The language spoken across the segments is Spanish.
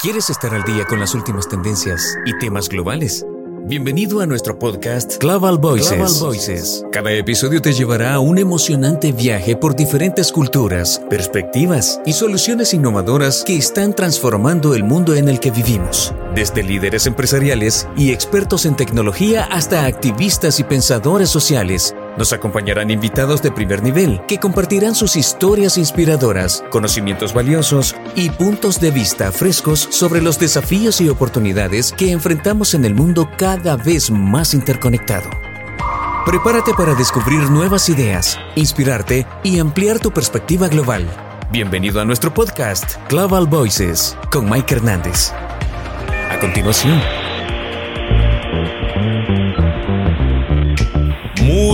¿Quieres estar al día con las últimas tendencias y temas globales? Bienvenido a nuestro podcast Global Voices. Voices. Cada episodio te llevará a un emocionante viaje por diferentes culturas, perspectivas y soluciones innovadoras que están transformando el mundo en el que vivimos. Desde líderes empresariales y expertos en tecnología hasta activistas y pensadores sociales, nos acompañarán invitados de primer nivel que compartirán sus historias inspiradoras, conocimientos valiosos y puntos de vista frescos sobre los desafíos y oportunidades que enfrentamos en el mundo cada vez más interconectado. Prepárate para descubrir nuevas ideas, inspirarte y ampliar tu perspectiva global. Bienvenido a nuestro podcast Global Voices con Mike Hernández. A continuación,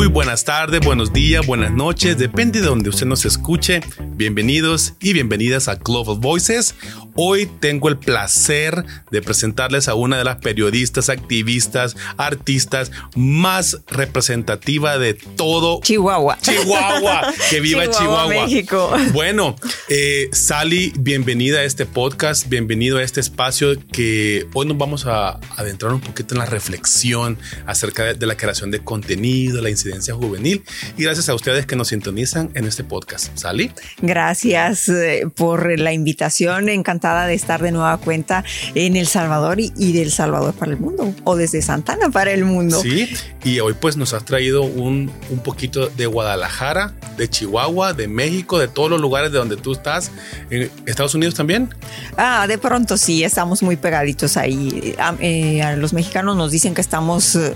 Muy buenas tardes, buenos días, buenas noches, depende de donde usted nos escuche. Bienvenidos y bienvenidas a Global Voices. Hoy tengo el placer de presentarles a una de las periodistas, activistas, artistas más representativa de todo Chihuahua. Chihuahua. Que viva Chihuahua. Chihuahua. México. Bueno, eh, Sally, bienvenida a este podcast, bienvenido a este espacio que hoy nos vamos a adentrar un poquito en la reflexión acerca de, de la creación de contenido, la incidencia juvenil y gracias a ustedes que nos sintonizan en este podcast. Sally. Gracias eh, por la invitación. Encantada de estar de nueva cuenta en El Salvador y, y del Salvador para el mundo o desde Santana para el mundo. Sí, y hoy pues nos has traído un, un poquito de Guadalajara, de Chihuahua, de México, de todos los lugares de donde tú estás. ¿En Estados Unidos también? Ah, de pronto sí, estamos muy pegaditos ahí. A, eh, a los mexicanos nos dicen que estamos eh,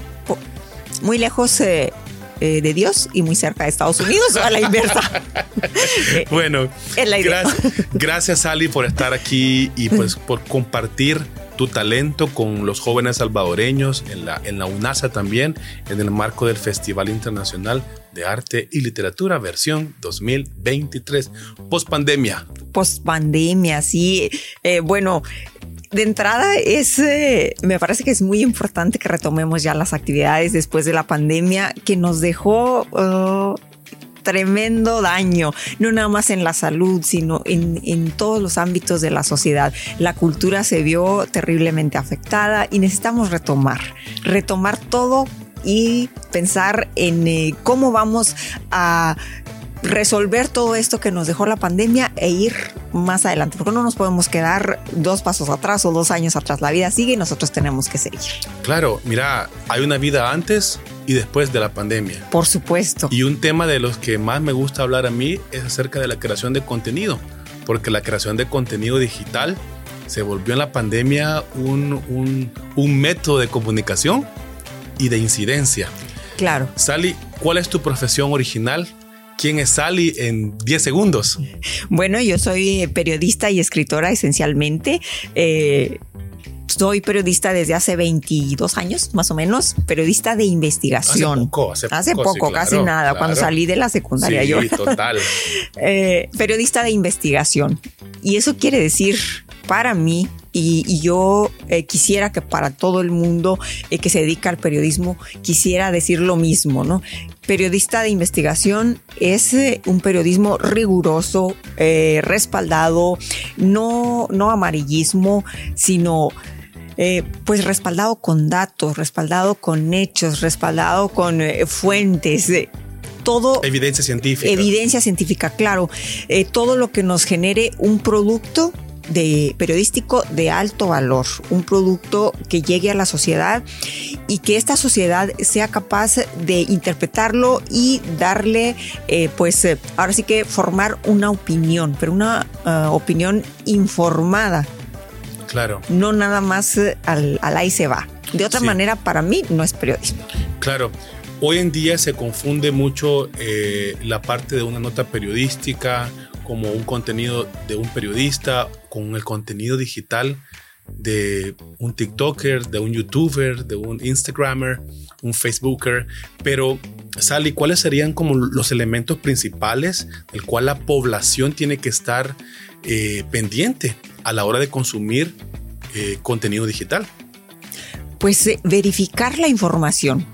muy lejos eh, eh, de Dios y muy cerca de Estados Unidos o a la inversa. Eh, Bueno, Es la idea. gracias, gracias Sally por estar aquí y pues por compartir tu talento con los jóvenes salvadoreños en la, en la UNASA también, en el marco del Festival Internacional de Arte y Literatura versión 2023, post pandemia. post pandemia, sí. Eh, bueno, de entrada es, eh, me parece que es muy importante que retomemos ya las actividades después de la pandemia que nos dejó uh, tremendo daño, no nada más en la salud, sino en, en todos los ámbitos de la sociedad. La cultura se vio terriblemente afectada y necesitamos retomar, retomar todo y pensar en eh, cómo vamos a resolver todo esto que nos dejó la pandemia e ir más adelante, porque no nos podemos quedar dos pasos atrás o dos años atrás. La vida sigue y nosotros tenemos que seguir. Claro, mira, hay una vida antes y después de la pandemia. Por supuesto. Y un tema de los que más me gusta hablar a mí es acerca de la creación de contenido, porque la creación de contenido digital se volvió en la pandemia un, un- un método de comunicación y de incidencia. Claro. Sally, ¿cuál es tu profesión original? ¿Quién es Sally en 10 segundos? Bueno, yo soy periodista y escritora esencialmente. Eh, soy periodista desde hace 22 años, más o menos, periodista de investigación. Hace poco, hace Hace poco, sí, poco, casi claro, nada, cuando salí de la secundaria Sí, yo. total. Eh, periodista de investigación. Y eso quiere decir para mí, y, y yo eh, quisiera que para todo el mundo eh, que se dedica al periodismo quisiera decir lo mismo, ¿no? Periodista de investigación es eh, un periodismo riguroso, eh, respaldado, no, no amarillismo, sino eh, pues respaldado con datos, respaldado con hechos, respaldado con eh, fuentes, todo Evidencia científica. evidencia científica, claro, todo lo que nos genere un producto de periodístico de alto valor, un producto que llegue a la sociedad y que esta sociedad sea capaz de interpretarlo y darle, eh, pues eh, ahora sí que formar una opinión, pero una ah, opinión informada, Claro. no nada más eh, al, al ahí se va. De otra Sí. manera, para mí no es periodismo. Claro, hoy en día se confunde mucho eh, la parte de una nota periodística como un contenido de un periodista con el contenido digital de un TikToker, de un YouTuber, de un Instagrammer, un Facebooker. Pero, Sally, ¿cuáles serían como los elementos principales del cual la población tiene que estar eh, pendiente a la hora de consumir eh, contenido digital? Pues eh, verificar la información,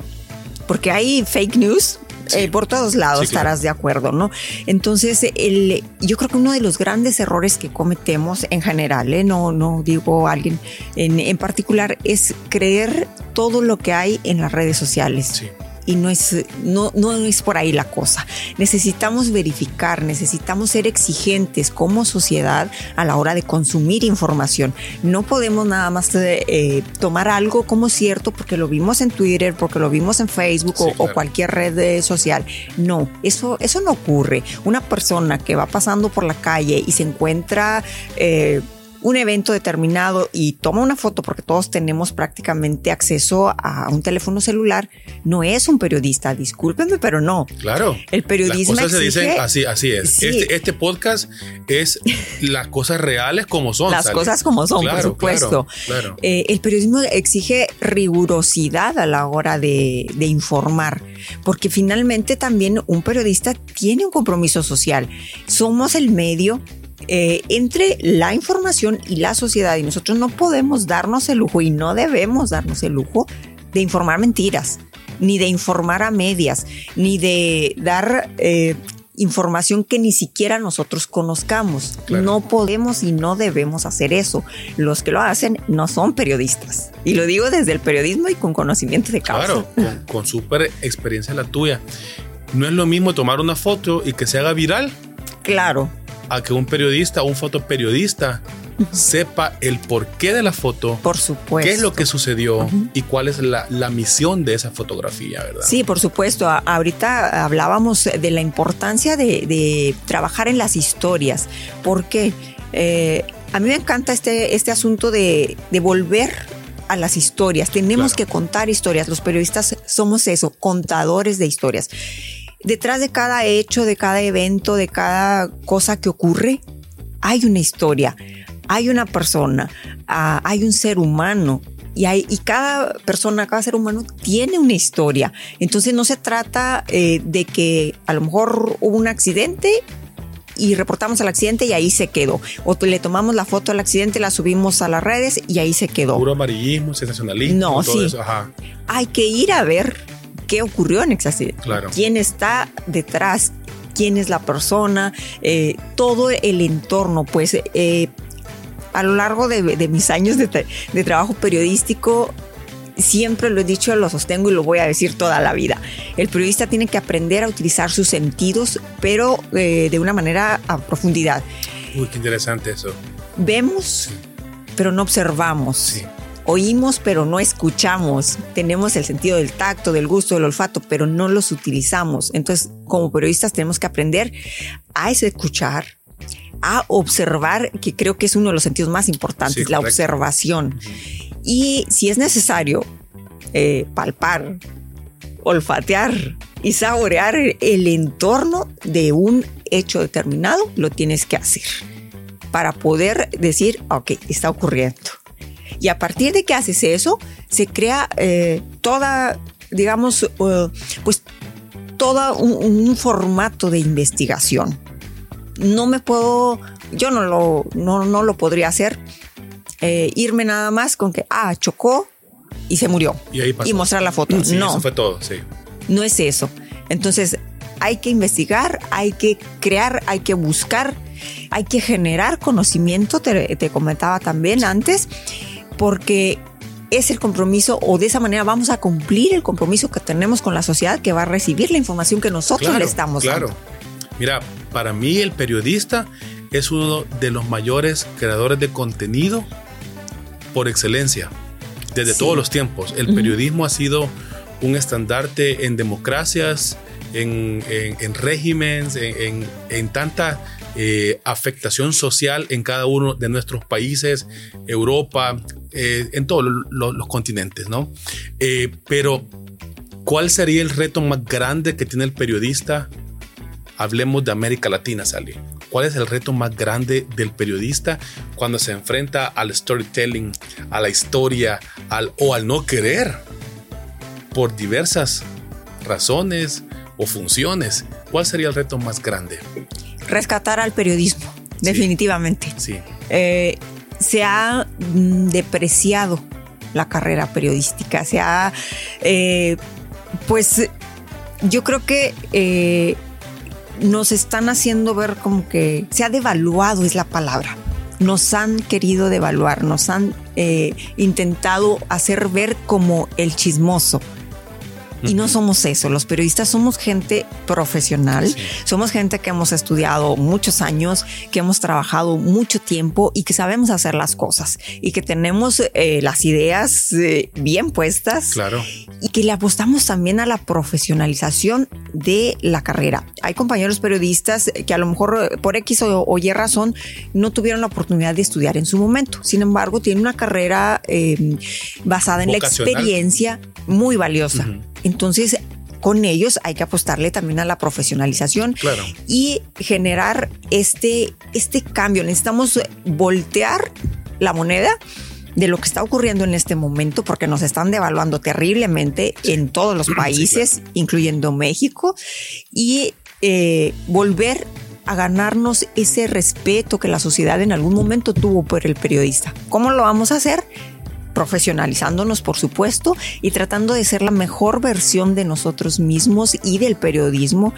porque hay fake news, Eh, por todos lados estarás de acuerdo, ¿no? Entonces, el, yo creo que uno de los grandes errores que cometemos en general, ¿eh? no, no digo alguien en, en particular, es creer todo lo que hay en las redes sociales. Sí y no es, no, no es por ahí la cosa. Necesitamos verificar, necesitamos ser exigentes como sociedad a la hora de consumir información. No podemos nada más eh, tomar algo como cierto porque lo vimos en Twitter, porque lo vimos en Facebook o, cualquier red social. No, eso, eso no ocurre. Una persona que va pasando por la calle y se encuentra... Eh, un evento determinado y toma una foto porque todos tenemos prácticamente acceso a un teléfono celular, no es un periodista, discúlpenme, pero no. Claro. El periodismo las cosas se dicen así, así es. Este, este, podcast es las cosas reales como son. Las cosas como son, por supuesto. Claro, eh, el periodismo exige rigurosidad a la hora de, de informar, porque finalmente también un periodista tiene un compromiso social. Somos el medio eh, entre la información y la sociedad y nosotros no podemos darnos el lujo y no debemos darnos el lujo de informar mentiras, ni de informar a medias, ni de dar eh, información que ni siquiera nosotros conozcamos. No podemos y no debemos hacer eso. Los que lo hacen no son periodistas. Y lo digo desde el periodismo y con conocimiento de causa. Claro, con, con súper experiencia la tuya. No es lo mismo tomar una foto y que se haga viral. Claro a que un periodista o un fotoperiodista sepa el porqué de la foto, por supuesto, qué es lo que sucedió y cuál es la, misión de esa fotografía, ¿verdad? Sí, por supuesto. ahorita hablábamos de la importancia de, trabajar en las historias, porque eh, a mí me encanta este, este asunto de, volver a las historias. Tenemos que contar historias. Los periodistas somos eso, contadores de historias detrás de cada hecho, de cada evento, de cada cosa que ocurre, hay una historia, hay una persona, ah, hay un ser humano. Y, hay, y cada persona, cada ser humano tiene una historia. Entonces no se trata eh, de que a lo mejor hubo un accidente y reportamos el accidente y ahí se quedó. O le tomamos la foto del accidente, la subimos a las redes y ahí se quedó. Puro amarillismo, sensacionalismo. No, sí. Hay que ir a ver qué ocurrió en ese accidente. ¿Quién está detrás? ¿Quién es la persona? Eh, todo el entorno, pues eh, a lo largo de, mis años de, trabajo periodístico, siempre lo he dicho, lo sostengo y lo voy a decir toda la vida. El periodista tiene que aprender a utilizar sus sentidos, pero eh, de una manera a profundidad. Uy, qué interesante eso. Vemos, pero no observamos. Sí. Oímos pero no escuchamos. Tenemos el sentido del tacto, del gusto, del olfato, pero no los utilizamos. Entonces, como periodistas tenemos que aprender a escuchar, a observar, que creo que es uno de los sentidos más importantes, la observación. Y si es necesario, eh, palpar, olfatear y saborear el entorno de un hecho determinado, lo tienes que hacer para poder decir, ok, está ocurriendo. Y a partir de que haces eso, se crea eh, toda, digamos, eh, pues todo un, formato de investigación. No me puedo, yo no lo, no, lo podría hacer, eh, irme nada más con que, ah, chocó y se murió. Y, mostrar la foto. no. Eso fue todo, sí. No es eso. Entonces, hay que investigar, hay que crear, hay que buscar, hay que generar conocimiento, te, te comentaba también antes, porque es el compromiso o de esa manera vamos a cumplir el compromiso que tenemos con la sociedad que va a recibir la información que nosotros le estamos dando. Claro. Mira, para mí el periodista es uno de los mayores creadores de contenido por excelencia, desde todos los tiempos. El periodismo ha sido un estandarte en democracias, en, regímenes, en tanta eh, afectación social en cada uno de nuestros países, Europa, eh, en todos los, continentes, ¿no? Eh, pero, ¿cuál sería el reto más grande que tiene el periodista? Hablemos de América Latina, Sally. ¿Cuál es el reto más grande del periodista cuando se enfrenta al storytelling, a la historia, al, o al no querer? Por diversas razones o funciones. ¿Cuál sería el reto más grande? rescatar al periodismo, definitivamente. Sí. Eh, se ha mm, depreciado la carrera periodística, se ha, eh, pues, yo creo que eh, nos están haciendo ver como que se ha devaluado, es la palabra. Nos han querido devaluar, nos han eh, intentado hacer ver como el chismoso, y no somos eso, los periodistas somos gente profesional, somos gente que hemos estudiado muchos años, que hemos trabajado mucho tiempo y que sabemos hacer las cosas y que tenemos eh, las ideas eh, bien puestas. Claro. Y que le apostamos también a la profesionalización de la carrera. Hay compañeros periodistas que a lo mejor eh, por X o, Y razón no tuvieron la oportunidad de estudiar en su momento. Sin embargo, tienen una carrera basada en la experiencia muy valiosa. Entonces, con ellos hay que apostarle también a la profesionalización y generar este, este cambio. Necesitamos voltear la moneda de lo que está ocurriendo en este momento, porque nos están devaluando terriblemente en todos los países, incluyendo México, y eh, volver a ganarnos ese respeto que la sociedad en algún momento tuvo por el periodista. ¿Cómo lo vamos a hacer? Profesionalizándonos, por supuesto, y tratando de ser la mejor versión de nosotros mismos y del periodismo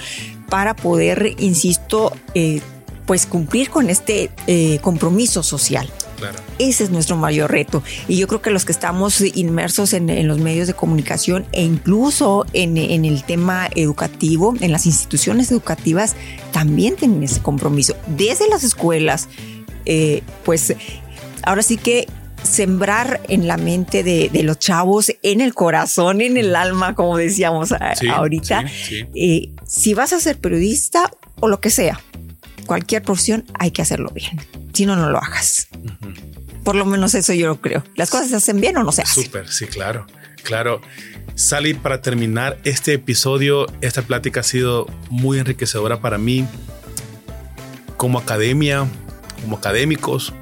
para poder, insisto, eh, pues cumplir con este eh, compromiso social. Claro. Ese es nuestro mayor reto. Y yo creo que los que estamos inmersos en, los medios de comunicación e incluso en, el tema educativo, en las instituciones educativas, también tienen ese compromiso. Desde las escuelas, eh, pues ahora sí que sembrar en la mente de, los chavos, en el corazón, en el alma, como decíamos ahorita. Eh, si vas a ser periodista o lo que sea, cualquier profesión, hay que hacerlo bien. Si no, no lo hagas. Por lo menos eso yo lo creo. Las cosas se hacen bien o no se hacen. Súper, sí, claro, claro. Sally, para terminar este episodio, esta plática ha sido muy enriquecedora para mí como academia, como académicos,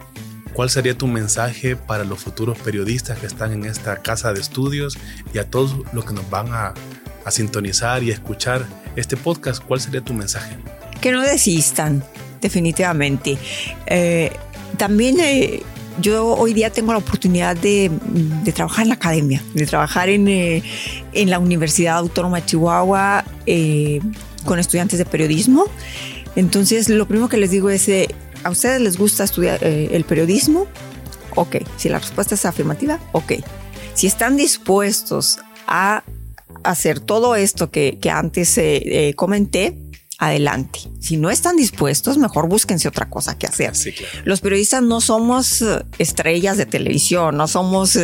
¿Cuál sería tu mensaje para los futuros periodistas que están en esta casa de estudios y a todos los que nos van a, sintonizar y escuchar este podcast? ¿Cuál sería tu mensaje? Que no desistan, definitivamente. Eh, también eh, yo hoy día tengo la oportunidad de, trabajar en la academia, de trabajar en, eh, en la Universidad Autónoma de Chihuahua con estudiantes de periodismo. Entonces, lo primero que les digo es, ¿A ustedes les gusta estudiar eh, el periodismo? Ok. Si la respuesta es afirmativa, ok. Si están dispuestos a hacer todo esto que, antes eh, eh, comenté, adelante. Si no están dispuestos, mejor búsquense otra cosa que hacer. Los periodistas no somos estrellas de televisión, no somos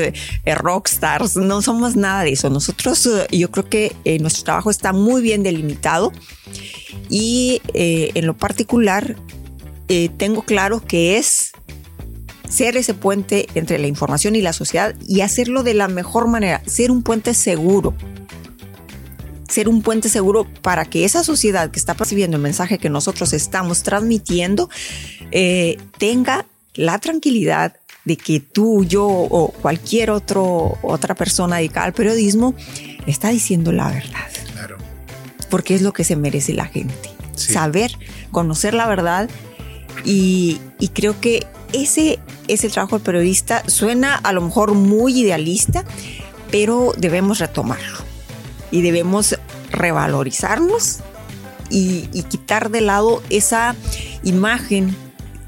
rockstars, no somos nada de eso. Nosotros, yo creo que nuestro trabajo está muy bien delimitado y en lo particular eh, tengo claro que es ser ese puente entre la información y la sociedad y hacerlo de la mejor manera, ser un puente seguro. Ser un puente seguro para que esa sociedad que está percibiendo el mensaje que nosotros estamos transmitiendo eh, tenga la tranquilidad de que tú, yo o cualquier otro, otra persona dedicada al periodismo está diciendo la verdad. Claro. Porque es lo que se merece la gente. Saber, conocer la verdad y, creo que ese es el trabajo del periodista. Suena a lo mejor muy idealista, pero debemos retomarlo y debemos revalorizarnos y, quitar de lado esa imagen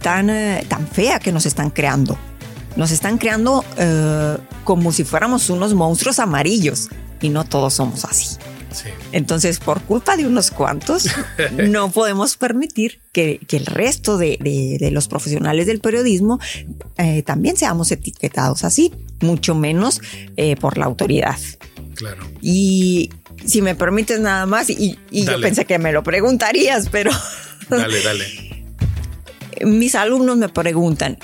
tan, eh, tan fea que nos están creando. Nos están creando eh, como si fuéramos unos monstruos amarillos y no todos somos así. Entonces, por culpa de unos cuantos, no podemos permitir que, el resto de, los profesionales del periodismo eh, también seamos etiquetados así, mucho menos eh, por la autoridad. Claro. Y si me permites nada más, y, yo pensé que me lo preguntarías, pero... Dale, dale. Mis alumnos me preguntan,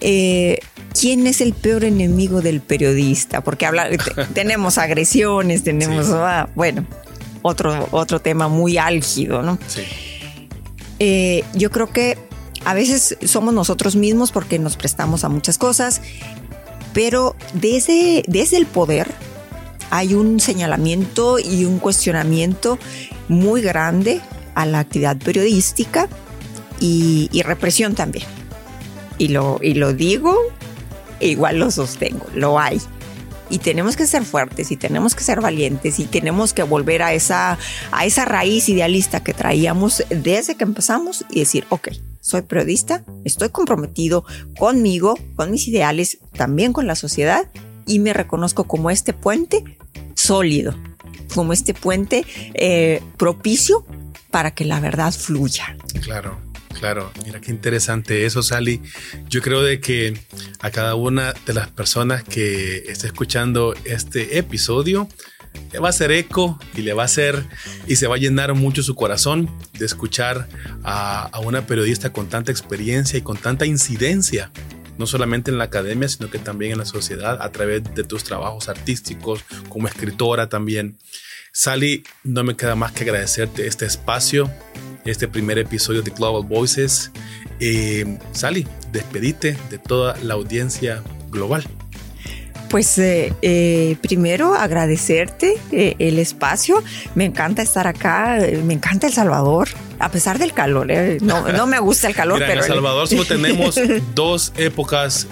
eh, ¿quién es el peor enemigo del periodista? Porque tenemos agresiones, tenemos, ah, bueno, otro, otro tema muy álgido, ¿no? Sí. Eh, yo creo que a veces somos nosotros mismos porque nos prestamos a muchas cosas, pero desde, desde el poder hay un señalamiento y un cuestionamiento muy grande a la actividad periodística y, y represión también. Y lo, y lo digo igual lo sostengo, lo hay. y tenemos que ser fuertes y tenemos que ser valientes y tenemos que volver a esa, a esa raíz idealista que traíamos desde que empezamos y decir, ok, soy periodista, estoy comprometido conmigo, con mis ideales, también con la sociedad y me reconozco como este puente sólido, como este puente eh, propicio para que la verdad fluya. Claro. Claro, mira qué interesante eso, Sally. Yo creo de que a cada una de las personas que esté escuchando este episodio le va a hacer eco y le va a hacer y se va a llenar mucho su corazón de escuchar a, a una periodista con tanta experiencia y con tanta incidencia no solamente en la academia, sino que también en la sociedad a través de tus trabajos artísticos, como escritora también. Sally, no me queda más que agradecerte este espacio, este primer episodio de Global Voices. Eh, Sally, despedite de toda la audiencia global. Pues eh, eh, primero agradecerte eh, el espacio. Me encanta estar acá, me encanta El Salvador, a pesar del calor. No, no me gusta el calor, Mira, pero en El Salvador solo tenemos dos épocas,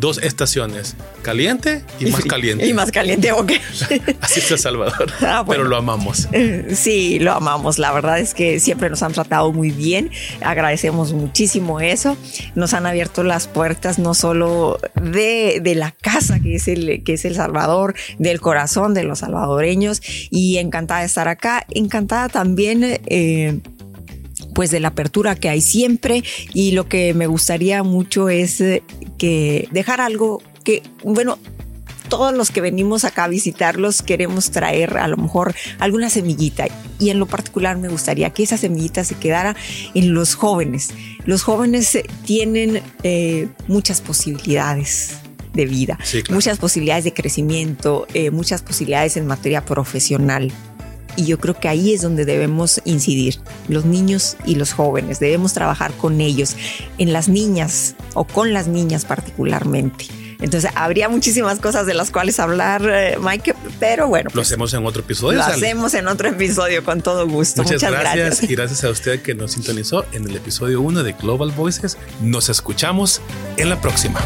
dos estaciones, caliente y más caliente. Y más caliente, ok. Así es El Salvador, Ah, bueno. pero lo amamos. Sí, lo amamos. La verdad es que siempre nos han tratado muy bien. Agradecemos muchísimo eso. Nos han abierto las puertas no solo de, de la casa que es, el, que es El Salvador, del corazón de los salvadoreños. Y encantada de estar acá. Encantada también. eh, pues de la apertura que hay siempre y lo que me gustaría mucho es eh, que dejar algo que, bueno, todos los que venimos acá a visitarlos queremos traer a lo mejor alguna semillita y en lo particular me gustaría que esa semillita se quedara en los jóvenes. Los jóvenes eh, tienen eh, muchas posibilidades de vida, Sí, claro. muchas posibilidades de crecimiento, eh, muchas posibilidades en materia profesional. Y yo creo que ahí es donde debemos incidir, los niños y los jóvenes. Debemos trabajar con ellos, en las niñas o con las niñas particularmente. Entonces, habría muchísimas cosas de las cuales hablar, eh, Mike, pero bueno, Lo pues, hacemos en otro episodio. lo Sally. hacemos en otro episodio con todo gusto. Muchas, Muchas, gracias. gracias. y gracias a usted que nos sintonizó en el episodio 1 de Global Voices. Nos escuchamos en la próxima.